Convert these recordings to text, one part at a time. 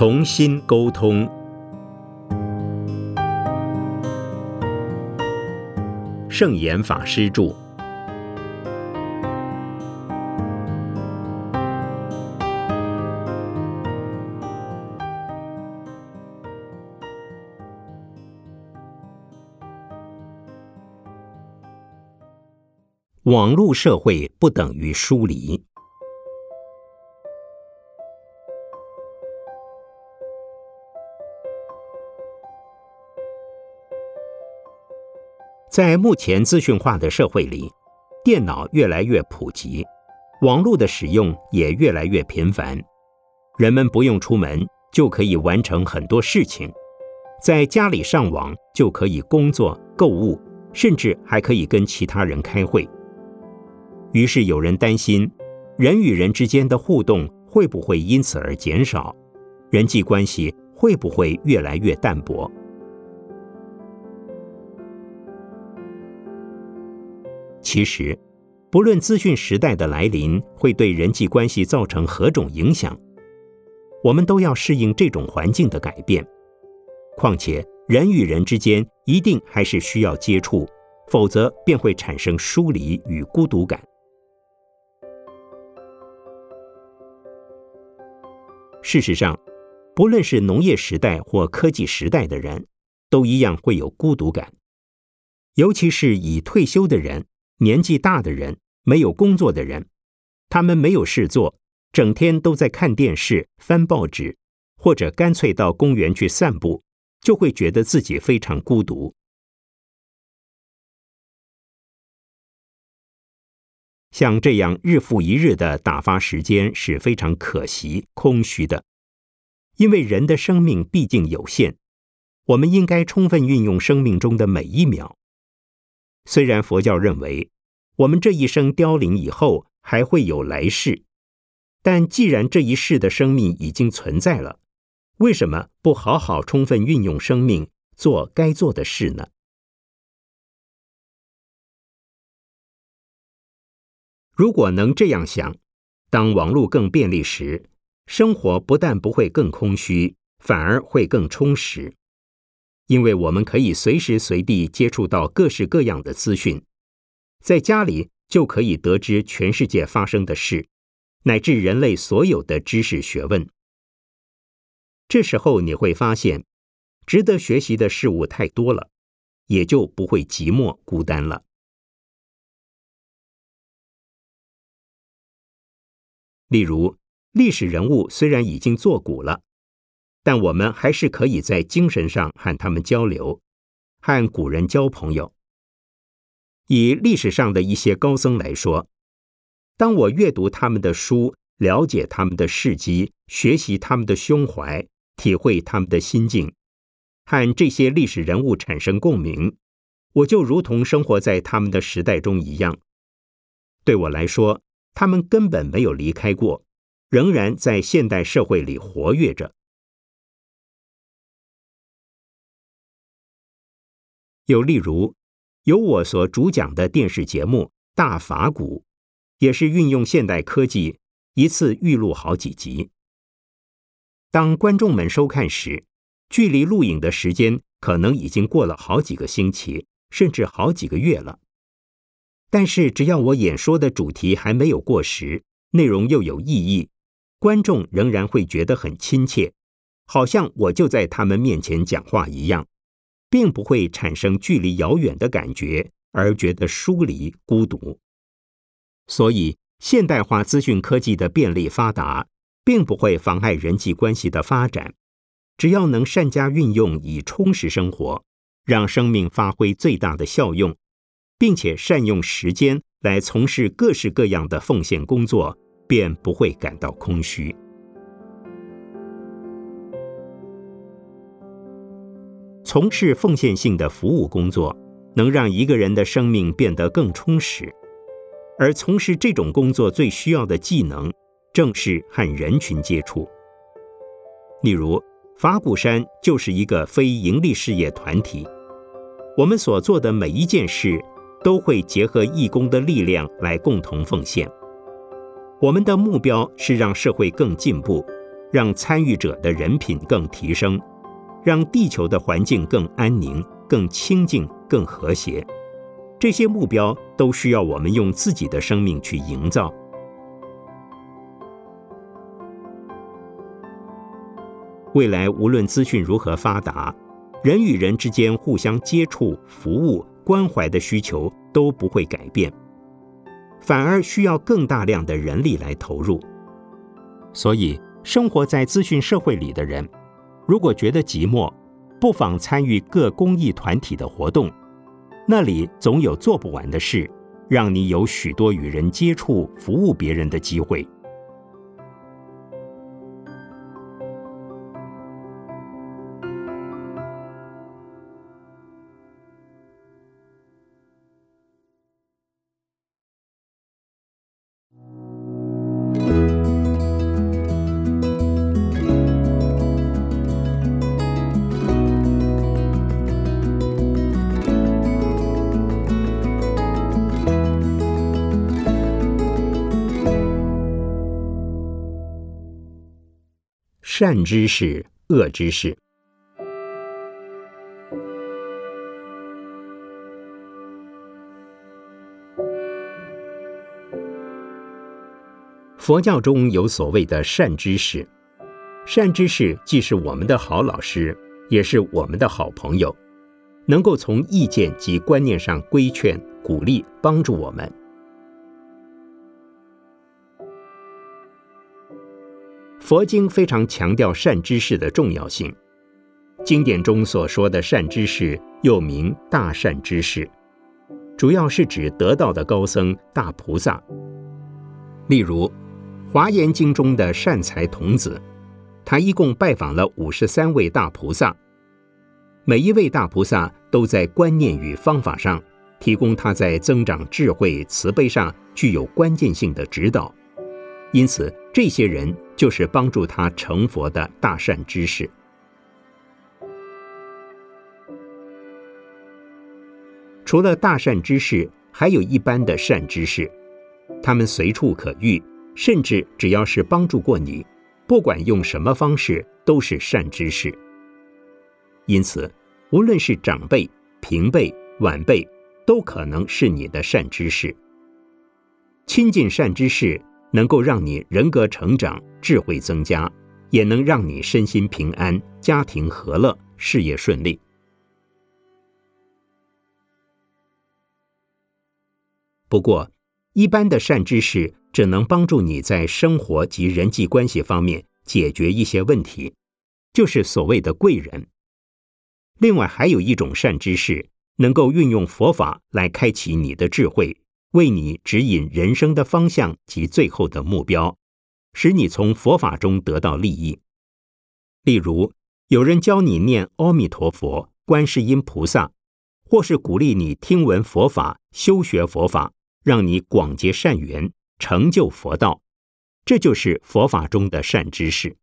重新沟通。圣严法师著。网络社会不等于疏离。在目前资讯化的社会里，电脑越来越普及，网络的使用也越来越频繁。人们不用出门就可以完成很多事情，在家里上网就可以工作、购物，甚至还可以跟其他人开会。于是有人担心，人与人之间的互动会不会因此而减少，人际关系会不会越来越淡薄？其实，不论资讯时代的来临会对人际关系造成何种影响，我们都要适应这种环境的改变。况且，人与人之间一定还是需要接触，否则便会产生疏离与孤独感。事实上，不论是农业时代或科技时代的人，都一样会有孤独感。尤其是已退休的人、年纪大的人、没有工作的人，他们没有事做，整天都在看电视、翻报纸，或者干脆到公园去散步，就会觉得自己非常孤独。像这样日复一日的打发时间是非常可惜、空虚的，因为人的生命毕竟有限，我们应该充分运用生命中的每一秒。虽然佛教认为我们这一生凋零以后还会有来世，但既然这一世的生命已经存在了，为什么不好好充分运用生命，做该做的事呢？如果能这样想，当网络更便利时，生活不但不会更空虚，反而会更充实，因为我们可以随时随地接触到各式各样的资讯，在家里就可以得知全世界发生的事，乃至人类所有的知识学问。这时候你会发现，值得学习的事物太多了，也就不会寂寞孤单了。例如，历史人物虽然已经作古了，但我们还是可以在精神上和他们交流，和古人交朋友。以历史上的一些高僧来说，当我阅读他们的书，了解他们的事迹，学习他们的胸怀，体会他们的心境，和这些历史人物产生共鸣，我就如同生活在他们的时代中一样。对我来说。他们根本没有离开过，仍然在现代社会里活跃着。有例如，由我所主讲的电视节目《大法古》，也是运用现代科技，一次预录好几集。当观众们收看时，距离录影的时间可能已经过了好几个星期，甚至好几个月了。但是，只要我演说的主题还没有过时，内容又有意义，观众仍然会觉得很亲切，好像我就在他们面前讲话一样，并不会产生距离遥远的感觉，而觉得疏离、孤独。所以，现代化资讯科技的便利发达，并不会妨碍人际关系的发展。只要能善加运用，以充实生活，让生命发挥最大的效用。并且善用时间来从事各式各样的奉献工作，便不会感到空虚。从事奉献性的服务工作，能让一个人的生命变得更充实。而从事这种工作最需要的技能，正是和人群接触。例如，法鼓山就是一个非盈利事业团体，我们所做的每一件事。都会结合义工的力量来共同奉献。我们的目标是让社会更进步，让参与者的人品更提升，让地球的环境更安宁、更清净、更和谐。这些目标都需要我们用自己的生命去营造。未来无论资讯如何发达，人与人之间互相接触、服务、关怀的需求都不会改变，反而需要更大量的人力来投入。所以，生活在资讯社会里的人，如果觉得寂寞，不妨参与各公益团体的活动，那里总有做不完的事，让你有许多与人接触、服务别人的机会。善知识，恶知识。佛教中有所谓的善知识，善知识既是我们的好老师，也是我们的好朋友，能够从意见及观念上规劝、鼓励、帮助我们。佛经非常强调善知识的重要性。经典中所说的善知识，又名大善知识，主要是指得道的高僧、大菩萨。例如，《华严经》中的善财童子，他一共拜访了五十三位大菩萨，每一位大菩萨都在观念与方法上提供他在增长智慧、慈悲上具有关键性的指导。因此，这些人就是帮助他成佛的大善知识。除了大善知识，还有一般的善知识，他们随处可遇，甚至只要是帮助过你，不管用什么方式，都是善知识。因此，无论是长辈、平辈、晚辈，都可能是你的善知识。亲近善知识。能够让你人格成长、智慧增加，也能让你身心平安、家庭和乐、事业顺利。不过，一般的善知识只能帮助你在生活及人际关系方面解决一些问题，就是所谓的贵人。另外，还有一种善知识，能够运用佛法来开启你的智慧。为你指引人生的方向及最后的目标，使你从佛法中得到利益。例如，有人教你念阿弥陀佛、观世音菩萨，或是鼓励你听闻佛法、修学佛法，让你广结善缘、成就佛道，这就是佛法中的善知识。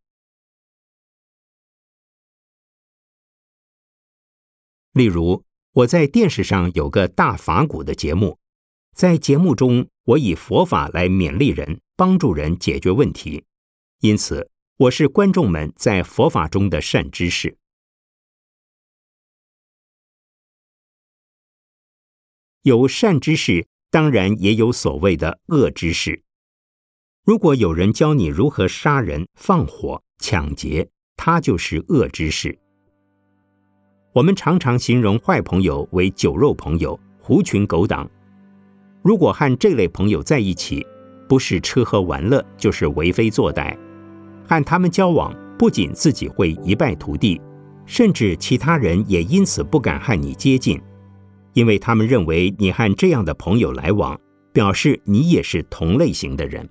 例如，我在电视上有个大法鼓的节目。在节目中，我以佛法来勉励人、帮助人解决问题，因此我是观众们在佛法中的善知识。有善知识，当然也有所谓的恶知识。如果有人教你如何杀人、放火、抢劫，他就是恶知识。我们常常形容坏朋友为酒肉朋友、狐群狗党。如果和这类朋友在一起，不是吃喝玩乐，就是为非作歹。和他们交往，不仅自己会一败涂地，甚至其他人也因此不敢和你接近，因为他们认为你和这样的朋友来往，表示你也是同类型的人。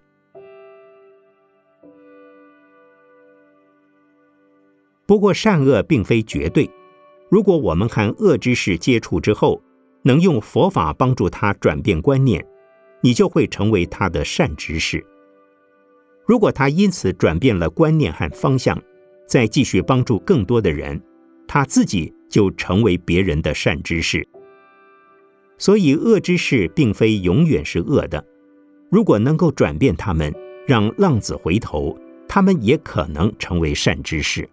不过，善恶并非绝对。如果我们和恶之事接触之后，能用佛法帮助他转变观念，你就会成为他的善知识。如果他因此转变了观念和方向，再继续帮助更多的人，他自己就成为别人的善知识。所以，恶知识并非永远是恶的。如果能够转变他们，让浪子回头，他们也可能成为善知识。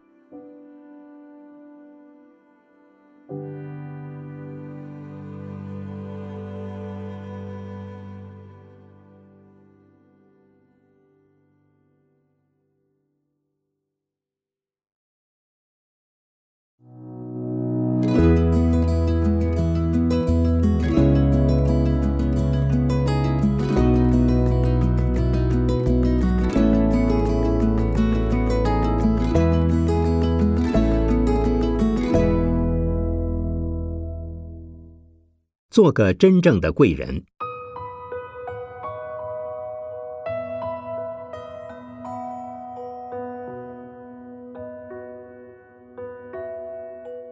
做个真正的贵人。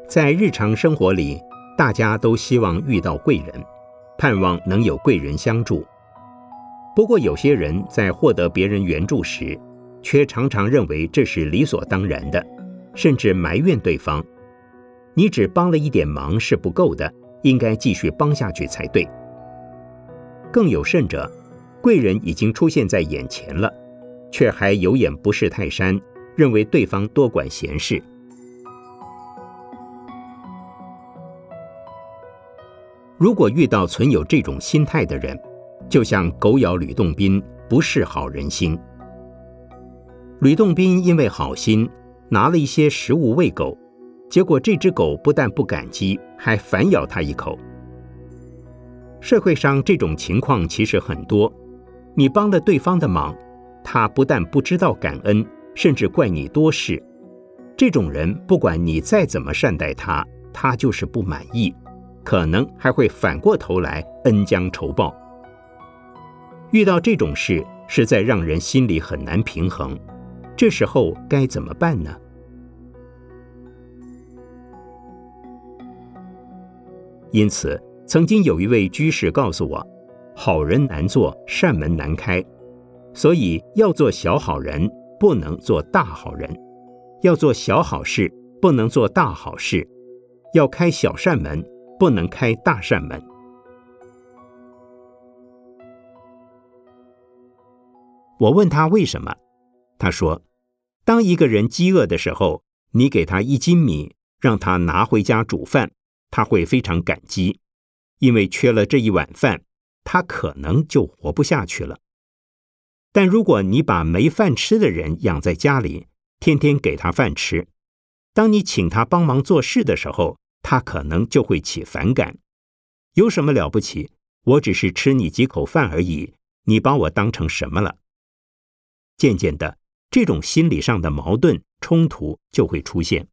在日常生活里，大家都希望遇到贵人，盼望能有贵人相助。不过，有些人在获得别人援助时，却常常认为这是理所当然的，甚至埋怨对方：“你只帮了一点忙是不够的。”应该继续帮下去才对。更有甚者，贵人已经出现在眼前了，却还有眼不识泰山，认为对方多管闲事。如果遇到存有这种心态的人，就像狗咬吕洞宾，不是好人心。吕洞宾因为好心，拿了一些食物喂狗。结果，这只狗不但不感激，还反咬他一口。社会上这种情况其实很多，你帮了对方的忙，他不但不知道感恩，甚至怪你多事。这种人，不管你再怎么善待他，他就是不满意，可能还会反过头来恩将仇报。遇到这种事，实在让人心里很难平衡。这时候该怎么办呢？因此，曾经有一位居士告诉我：“好人难做，善门难开，所以要做小好人，不能做大好人；要做小好事，不能做大好事；要开小善门，不能开大善门。”我问他为什么，他说：“当一个人饥饿的时候，你给他一斤米，让他拿回家煮饭。”他会非常感激，因为缺了这一碗饭，他可能就活不下去了。但如果你把没饭吃的人养在家里，天天给他饭吃，当你请他帮忙做事的时候，他可能就会起反感。有什么了不起？我只是吃你几口饭而已，你把我当成什么了？渐渐的，这种心理上的矛盾冲突就会出现。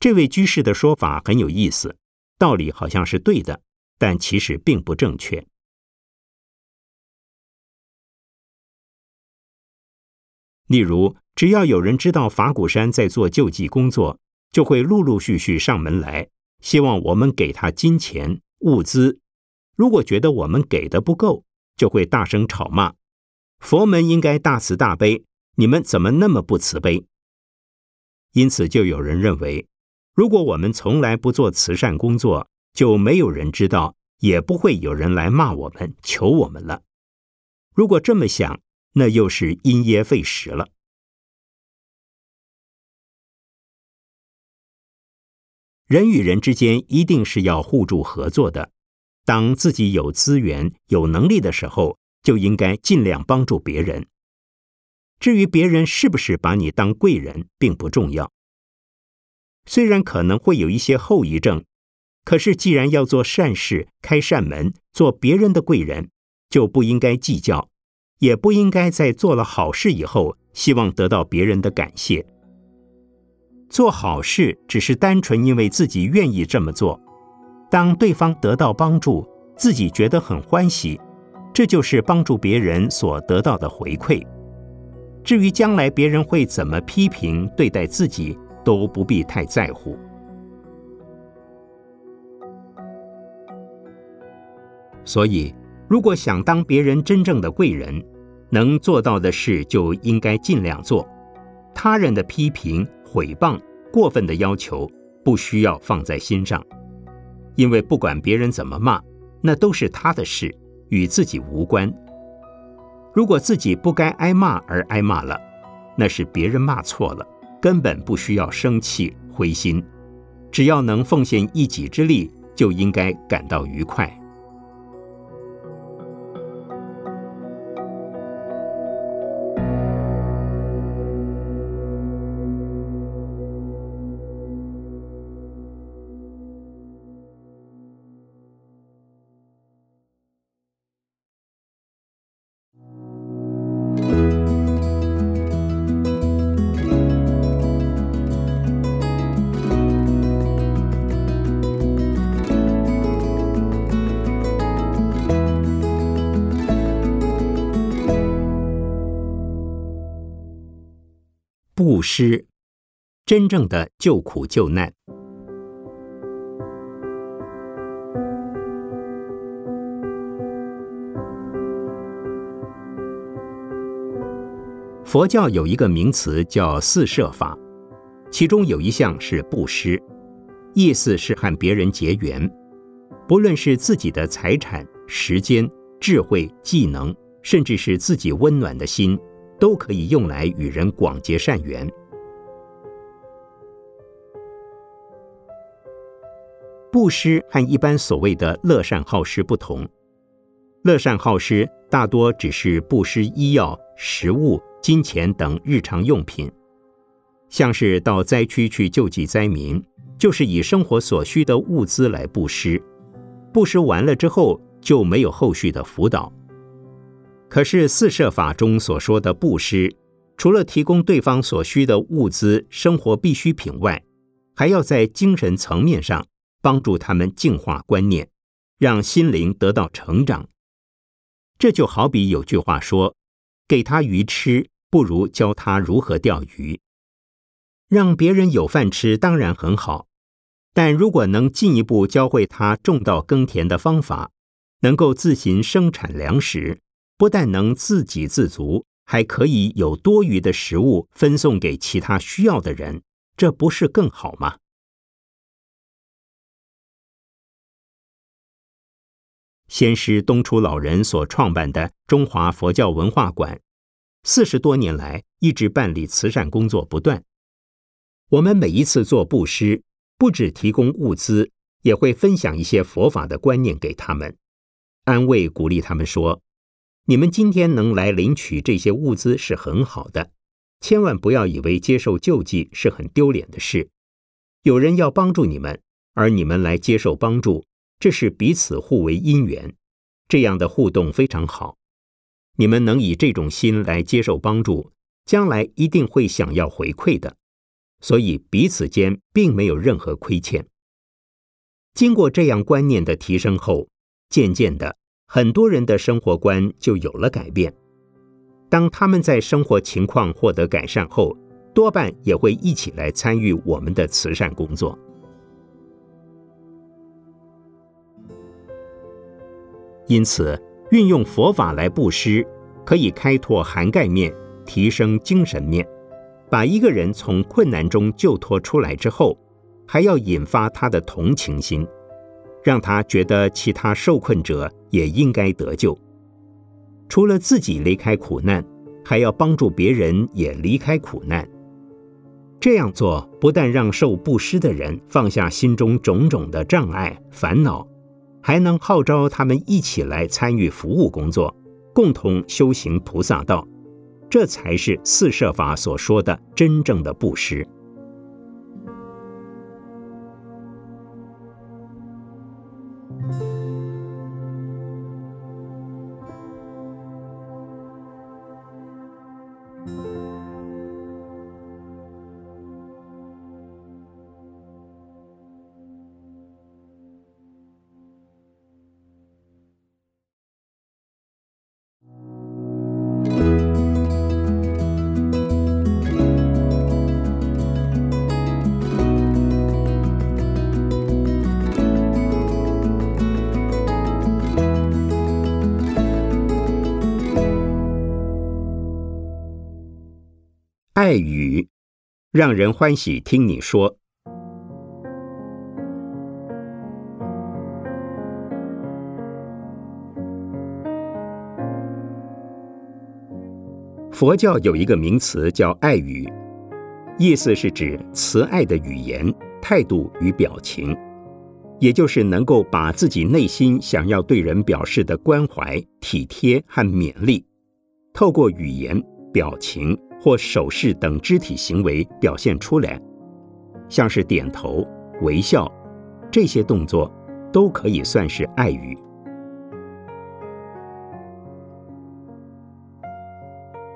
这位居士的说法很有意思，道理好像是对的，但其实并不正确。例如，只要有人知道法鼓山在做救济工作，就会陆陆续续上门来，希望我们给他金钱物资。如果觉得我们给的不够，就会大声吵骂：“佛门应该大慈大悲，你们怎么那么不慈悲？”因此，就有人认为。如果我们从来不做慈善工作，就没有人知道，也不会有人来骂我们、求我们了。如果这么想，那又是因噎废食了。人与人之间一定是要互助合作的。当自己有资源、有能力的时候，就应该尽量帮助别人。至于别人是不是把你当贵人，并不重要。虽然可能会有一些后遗症，可是既然要做善事、开善门、做别人的贵人，就不应该计较，也不应该在做了好事以后希望得到别人的感谢。做好事只是单纯因为自己愿意这么做，当对方得到帮助，自己觉得很欢喜，这就是帮助别人所得到的回馈。至于将来别人会怎么批评对待自己，都不必太在乎。所以，如果想当别人真正的贵人，能做到的事就应该尽量做。他人的批评、毁谤、过分的要求，不需要放在心上，因为不管别人怎么骂，那都是他的事，与自己无关。如果自己不该挨骂而挨骂了，那是别人骂错了，根本不需要生气灰心。只要能奉献一己之力，就应该感到愉快。布施，真正的救苦救难。佛教有一个名词叫四摄法，其中有一项是布施，意思是和别人结缘，不论是自己的财产、时间、智慧、技能，甚至是自己温暖的心。都可以用来与人广结善缘。布施和一般所谓的乐善好施不同，乐善好施大多只是布施医药、食物、金钱等日常用品，像是到灾区去救济灾民，就是以生活所需的物资来布施。布施完了之后，就没有后续的辅导。可是四摄法中所说的布施，除了提供对方所需的物资、生活必需品外，还要在精神层面上帮助他们净化观念，让心灵得到成长。这就好比有句话说：“给他鱼吃，不如教他如何钓鱼。”让别人有饭吃当然很好，但如果能进一步教会他种稻耕田的方法，能够自行生产粮食。不但能自给自足，还可以有多余的食物分送给其他需要的人，这不是更好吗？先师东初老人所创办的中华佛教文化馆，四十多年来一直办理慈善工作不断。我们每一次做布施，不只提供物资，也会分享一些佛法的观念给他们，安慰鼓励他们说。你们今天能来领取这些物资是很好的，千万不要以为接受救济是很丢脸的事。有人要帮助你们，而你们来接受帮助，这是彼此互为因缘，这样的互动非常好。你们能以这种心来接受帮助，将来一定会想要回馈的，所以彼此间并没有任何亏欠。经过这样观念的提升后，渐渐的。很多人的生活观就有了改变。当他们在生活情况获得改善后，多半也会一起来参与我们的慈善工作。因此，运用佛法来布施，可以开拓涵盖面，提升精神面，把一个人从困难中救脱出来之后，还要引发他的同情心。让他觉得其他受困者也应该得救。除了自己离开苦难，还要帮助别人也离开苦难。这样做不但让受布施的人放下心中种种的障碍烦恼，还能号召他们一起来参与服务工作，共同修行菩萨道。这才是四摄法所说的真正的布施。爱语，让人欢喜听你说。佛教有一个名词叫爱语，意思是指慈爱的语言、态度与表情，也就是能够把自己内心想要对人表示的关怀、体贴和勉励，透过语言、表情。或手势等肢体行为表现出来，像是点头、微笑这些动作，都可以算是爱语。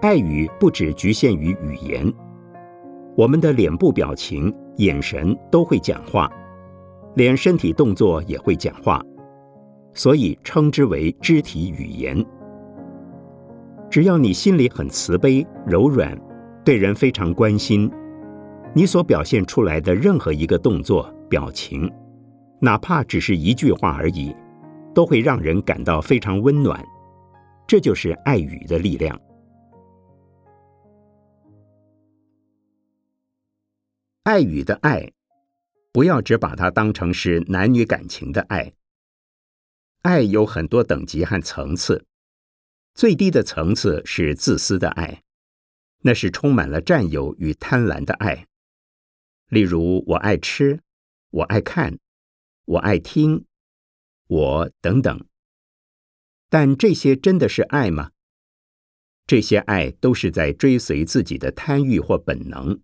爱语不只局限于语言，我们的脸部表情、眼神都会讲话，连身体动作也会讲话，所以称之为肢体语言。只要你心里很慈悲、柔软，对人非常关心，你所表现出来的任何一个动作、表情，哪怕只是一句话而已，都会让人感到非常温暖。这就是爱语的力量。爱语的爱，不要只把它当成是男女感情的爱。爱有很多等级和层次，最低的层次是自私的爱，那是充满了占有与贪婪的爱。例如，我爱吃，我爱看，我爱听，我等等。但这些真的是爱吗？这些爱都是在追随自己的贪欲或本能。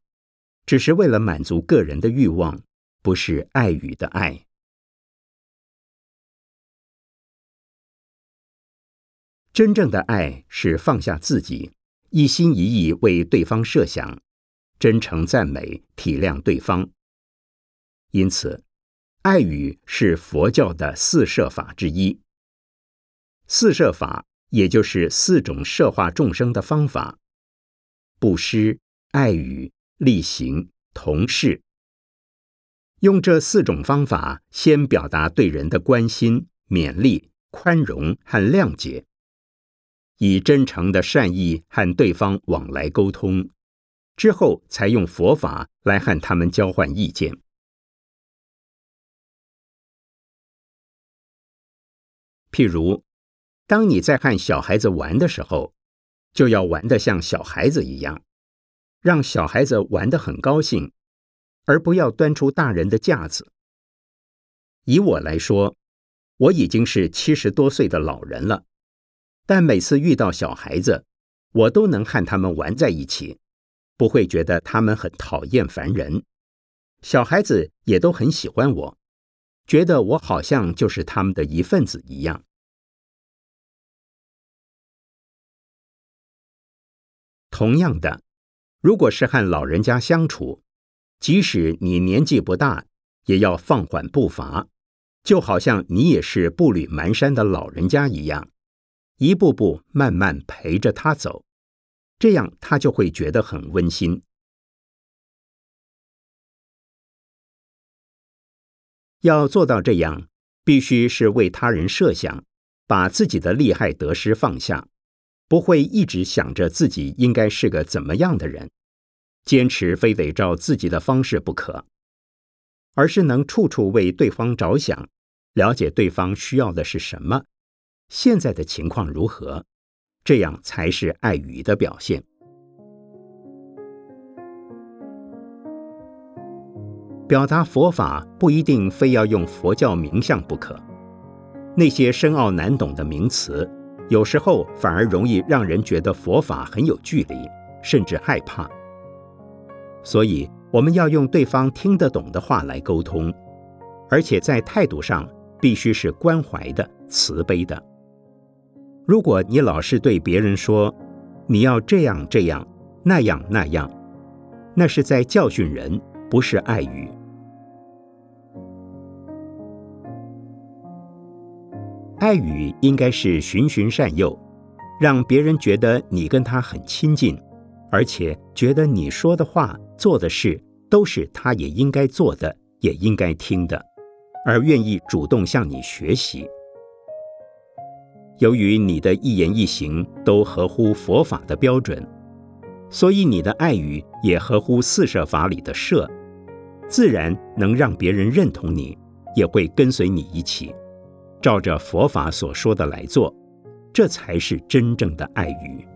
只是为了满足个人的欲望，不是爱与的爱。真正的爱是放下自己，一心一意为对方设想，真诚赞美、体谅对方。因此，爱语是佛教的四摄法之一。四摄法也就是四种摄化众生的方法：布施、爱语。例行、同事，用这四种方法，先表达对人的关心、勉励、宽容和谅解，以真诚的善意和对方往来沟通，之后才用佛法来和他们交换意见。譬如，当你在和小孩子玩的时候，就要玩得像小孩子一样。让小孩子玩得很高兴，而不要端出大人的架子。以我来说，我已经是七十多岁的老人了，但每次遇到小孩子，我都能和他们玩在一起，不会觉得他们很讨厌烦人。小孩子也都很喜欢我，觉得我好像就是他们的一份子一样。同样的。如果是和老人家相处，即使你年纪不大，也要放缓步伐，就好像你也是步履蹒跚的老人家一样，一步步慢慢陪着他走，这样他就会觉得很温馨。要做到这样，必须是为他人设想，把自己的利害得失放下。不会一直想着自己应该是个怎么样的人，坚持非得照自己的方式不可，而是能处处为对方着想，了解对方需要的是什么，现在的情况如何，这样才是爱语的表现。表达佛法不一定非要用佛教名相不可，那些深奥难懂的名词。有时候反而容易让人觉得佛法很有距离，甚至害怕。所以我们要用对方听得懂的话来沟通，而且在态度上必须是关怀的、慈悲的。如果你老是对别人说“你要这样这样，那样那样”，那是在教训人，不是爱语。爱语应该是循循善诱，让别人觉得你跟他很亲近，而且觉得你说的话、做的事都是他也应该做的，也应该听的，而愿意主动向你学习。由于你的一言一行都合乎佛法的标准，所以你的爱语也合乎四摄法里的摄，自然能让别人认同你，也会跟随你一起。照着佛法所说的来做，这才是真正的爱语。